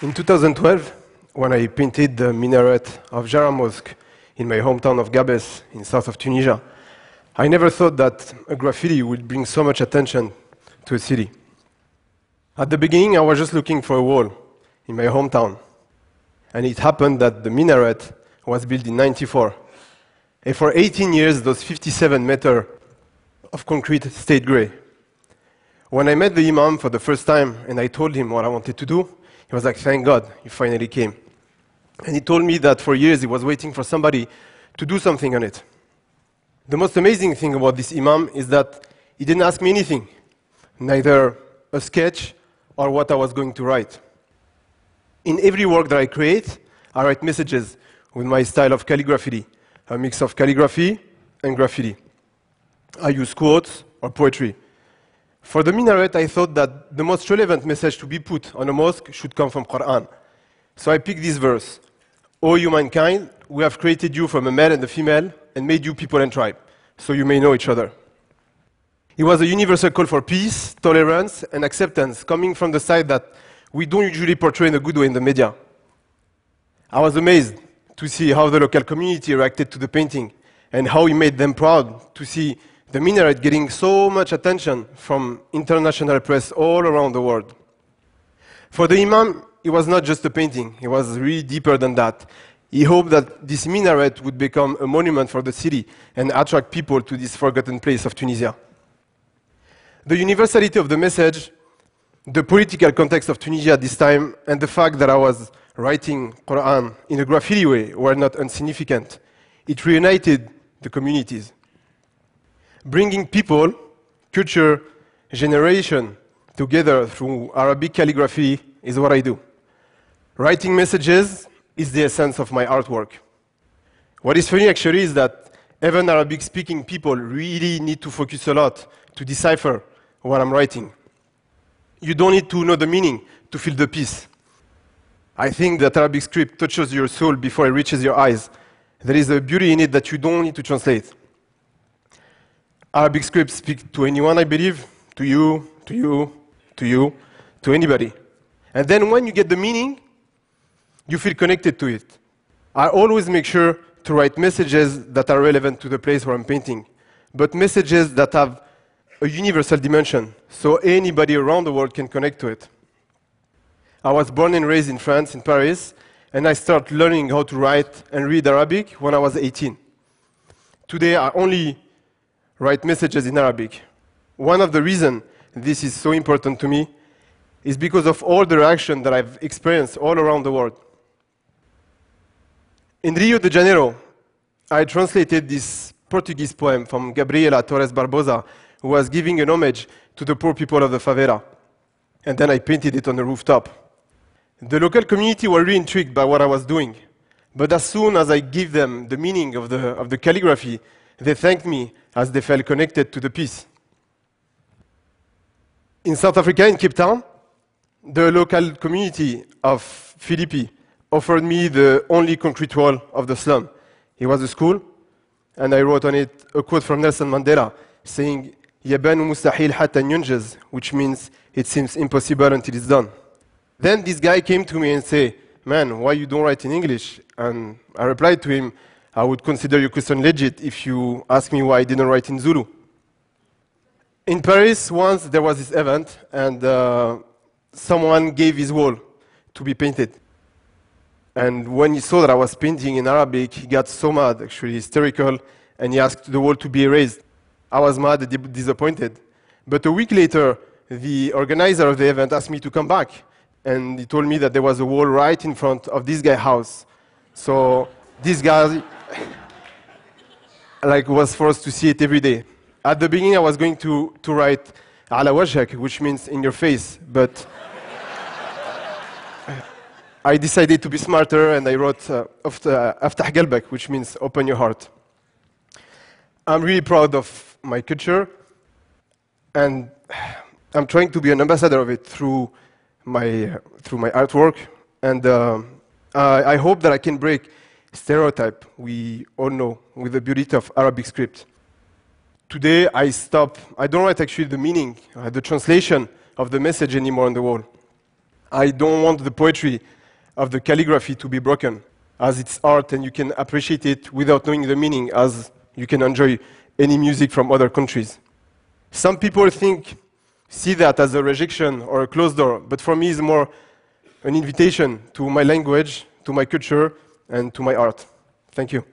In 2012, when I painted the minaret of Jara Mosque in my hometown of Gabes in south of Tunisia, I never thought that a graffiti would bring so much attention to a city. At the beginning, I was just looking for a wall in my hometown. And it happened that the minaret was built in 94. And for 18 years, those 57 meters of concrete stayed gray. When I met the Imam for the first time and I told him what I wanted to do, he was like, Thank God, you finally came. And he told me that for years he was waiting for somebody to do something on it. The most amazing thing about this Imam is that he didn't ask me anything, neither a sketch or what I was going to write. In every work that I create, I write messages with my style of calligraphy, a mix of calligraphy and graffiti. I use quotes or poetry. For the minaret, I thought that the most relevant message to be put on a mosque should come from Quran. So I picked this verse. O humankind, we have created you from a male and a female and made you people and tribe, so you may know each other. It was a universal call for peace, tolerance, and acceptance coming from the side that we don't usually portray in a good way in the media. I was amazed to see how the local community reacted to the painting and how it made them proud to see the minaret getting so much attention from international press all around the world. For the Imam, it was not just a painting, it was really deeper than that. He hoped that this minaret would become a monument for the city and attract people to this forgotten place of Tunisia. The universality of the message, the political context of Tunisia at this time, and the fact that I was writing Quran in a graffiti way were not insignificant. It reunited the communities. Bringing people, culture, generation together through Arabic calligraphy is what I do. Writing messages is the essence of my artwork. What is funny actually is that even Arabic speaking people really need to focus a lot to decipher what I'm writing. You don't need to know the meaning to feel the piece. I think that Arabic script touches your soul before it reaches your eyes. There is a beauty in it that you don't need to translate. Arabic script speak to anyone, I believe, to you, to you, to you, to anybody. And then when you get the meaning, you feel connected to it. I always make sure to write messages that are relevant to the place where I'm painting, but messages that have a universal dimension, so anybody around the world can connect to it. I was born and raised in France, in Paris, and I started learning how to write and read Arabic when I was 18. Today, I only write messages in Arabic. One of the reasons this is so important to me is because of all the reaction that I've experienced all around the world. In Rio de Janeiro, I translated this Portuguese poem from Gabriela Torres Barbosa, who was giving an homage to the poor people of the favela. And then I painted it on the rooftop. The local community were really intrigued by what I was doing. But as soon as I give them the meaning of the, of the calligraphy, they thanked me as they felt connected to the piece. In South Africa, in Cape Town, the local community of Philippi offered me the only concrete wall of the slum. It was a school, and I wrote on it a quote from Nelson Mandela saying, يبان مستحيل حتى ينجز, which means it seems impossible until it's done. Then this guy came to me and said, man, why you don't write in English? And I replied to him, I would consider your question legit if you ask me why I didn't write in Zulu. In Paris, once there was this event, and uh, someone gave his wall to be painted. And when he saw that I was painting in Arabic, he got so mad, actually hysterical, and he asked the wall to be erased. I was mad and disappointed. But a week later, the organizer of the event asked me to come back and he told me that there was a wall right in front of this guy's house. So this guy like was forced to see it every day. At the beginning, I was going to, to write ala wajhak, which means in your face, but I decided to be smarter and I wrote uh, aftah qalbak, which means open your heart. I'm really proud of my culture and I'm trying to be an ambassador of it through my, through my artwork. And uh, I hope that I can break stereotype we all know with the beauty of Arabic script. Today, I stop. I don't write actually the meaning, uh, the translation of the message anymore on the wall. I don't want the poetry of the calligraphy to be broken, as it's art and you can appreciate it without knowing the meaning, as you can enjoy any music from other countries. Some people think, see that as a rejection or a closed door, but for me it's more an invitation to my language, to my culture, and to my art. Thank you.